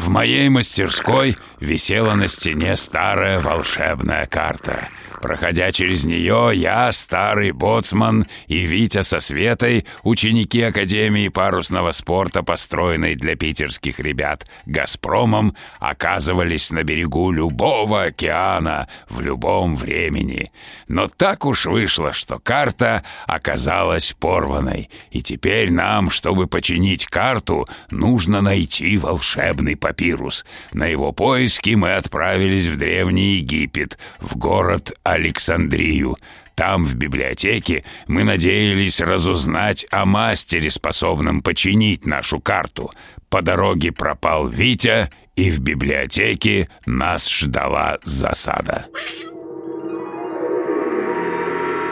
В моей мастерской висела на стене старая волшебная карта. Проходя через нее, я, старый боцман и Витя со Светой, ученики Академии парусного спорта, построенной для питерских ребят «Газпромом», оказывались на берегу любого океана в любом времени. Но так уж вышло, что карта оказалась порванной, и теперь нам, чтобы починить карту, нужно найти волшебный папирус. На его поиски мы отправились в Древний Египет, в город Александрию. Там, в библиотеке, мы надеялись разузнать о мастере, способном починить нашу карту. По дороге пропал Витя, и в библиотеке нас ждала засада.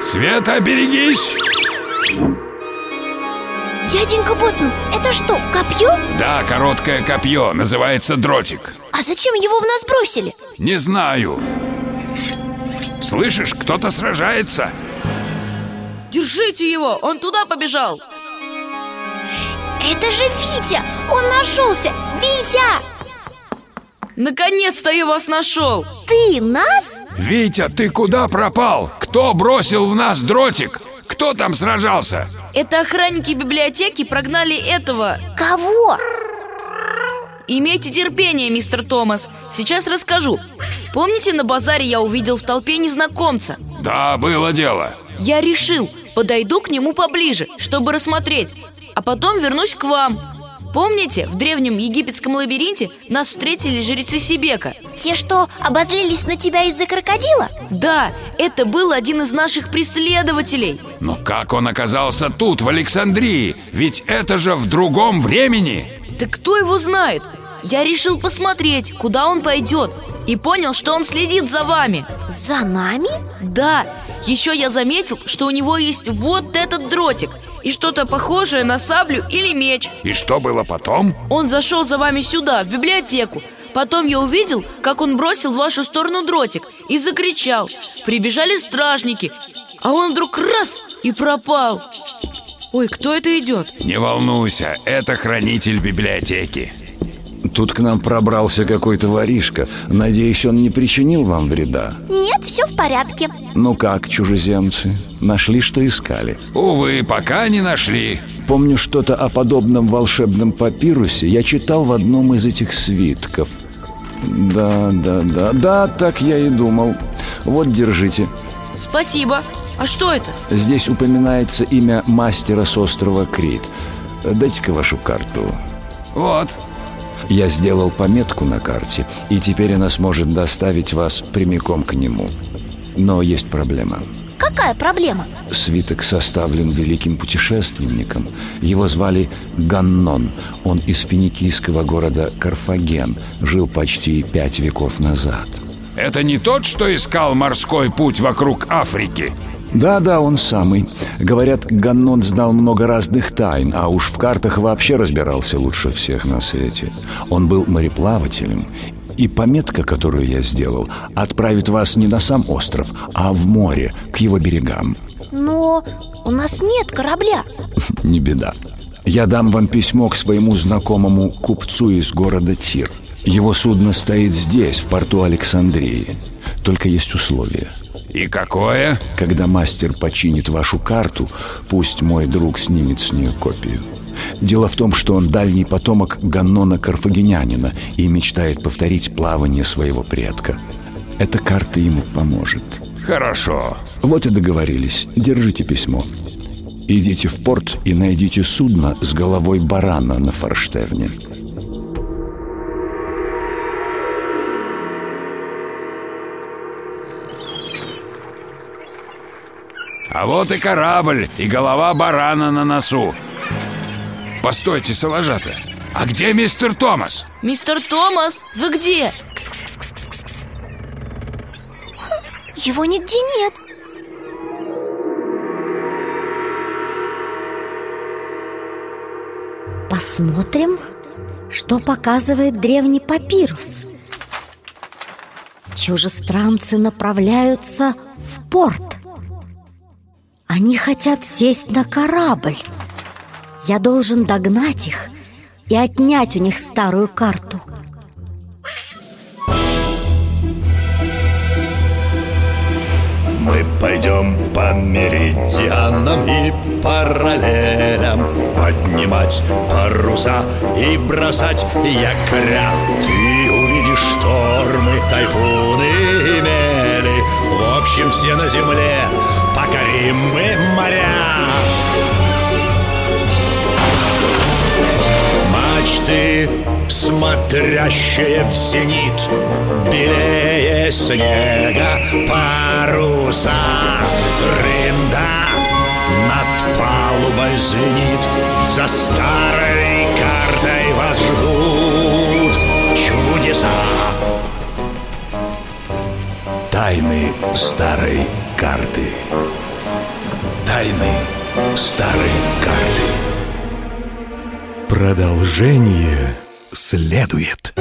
Света, берегись! Дяденька Боцман, это что, копье? Да, короткое копье, называется дротик. А зачем его в нас бросили? Не знаю. Слышишь, кто-то сражается? Держите его, он туда побежал Это же Витя, он нашелся Витя! Наконец-то я вас нашел Ты нас? Витя, ты куда пропал? Кто бросил в нас дротик? Кто там сражался? Это охранники библиотеки прогнали этого Кого? Имейте терпение, мистер Томас Сейчас расскажу Помните, на базаре я увидел в толпе незнакомца? Да, было дело Я решил, подойду к нему поближе, чтобы рассмотреть А потом вернусь к вам Помните, в древнем египетском лабиринте нас встретили жрецы Сибека? Те, что обозлились на тебя из-за крокодила? Да, это был один из наших преследователей Но как он оказался тут, в Александрии? Ведь это же в другом времени Да кто его знает? Я решил посмотреть, куда он пойдет И понял, что он следит за вами За нами? Да, еще я заметил, что у него есть вот этот дротик И что-то похожее на саблю или меч И что было потом? Он зашел за вами сюда, в библиотеку Потом я увидел, как он бросил в вашу сторону дротик И закричал Прибежали стражники А он вдруг раз и пропал Ой, кто это идет? Не волнуйся, это хранитель библиотеки Тут к нам пробрался какой-то воришка. Надеюсь, он не причинил вам вреда. Нет, все в порядке Ну как, чужеземцы, нашли, что искали? Увы, пока не нашли Помню что-то о подобном волшебном папирусе я читал в одном из этих свитков. Да, да, да, да, так я и думал. Вот, держите. Спасибо А что это? Здесь упоминается имя мастера с острова Крит. Дайте-ка вашу карту. Вот, Я сделал пометку на карте, и теперь она сможет доставить вас прямиком к нему. Но есть проблема. Какая проблема? Свиток составлен великим путешественником. Его звали Ганнон. Он из финикийского города Карфаген. Жил почти пять веков назад. это не тот, что искал морской путь вокруг Африки Да-да, он самый. Говорят, Ганнон знал много разных тайн, а уж в картах вообще разбирался лучше всех на свете. Он был мореплавателем, и пометка, которую я сделал, отправит вас не на сам остров, а в море, к его берегам. Но у нас нет корабля Не беда. Я дам вам письмо к своему знакомому купцу из города Тир. Его судно стоит здесь, в порту Александрии. Только есть условие. И какое? Когда мастер починит вашу карту, пусть мой друг снимет с нее копию. Дело в том, что он дальний потомок Ганнона Карфагенянина и мечтает повторить плавание своего предка. Эта карта ему поможет. Хорошо. Вот и договорились. Держите письмо. Идите в порт и найдите судно с головой барана на форштевне. А вот и корабль, и голова барана на носу. Постойте, Соложата, а где мистер Томас? Мистер Томас, вы где? Его нигде нет Посмотрим, что показывает древний папирус Чужестранцы направляются в порт Они хотят сесть на корабль. Я должен догнать их и отнять у них старую карту. Мы пойдем по меридианам и параллелям Поднимать паруса и бросать якоря. Ты увидишь штормы, тайфуны и мели. В общем, все на земле покорим мы моря! Мачты, смотрящие в зенит Белее снега паруса. Рында над палубой звенит За старой картой вас ждут чудеса. Тайны старой карты Тайны старой карты Продолжение следует.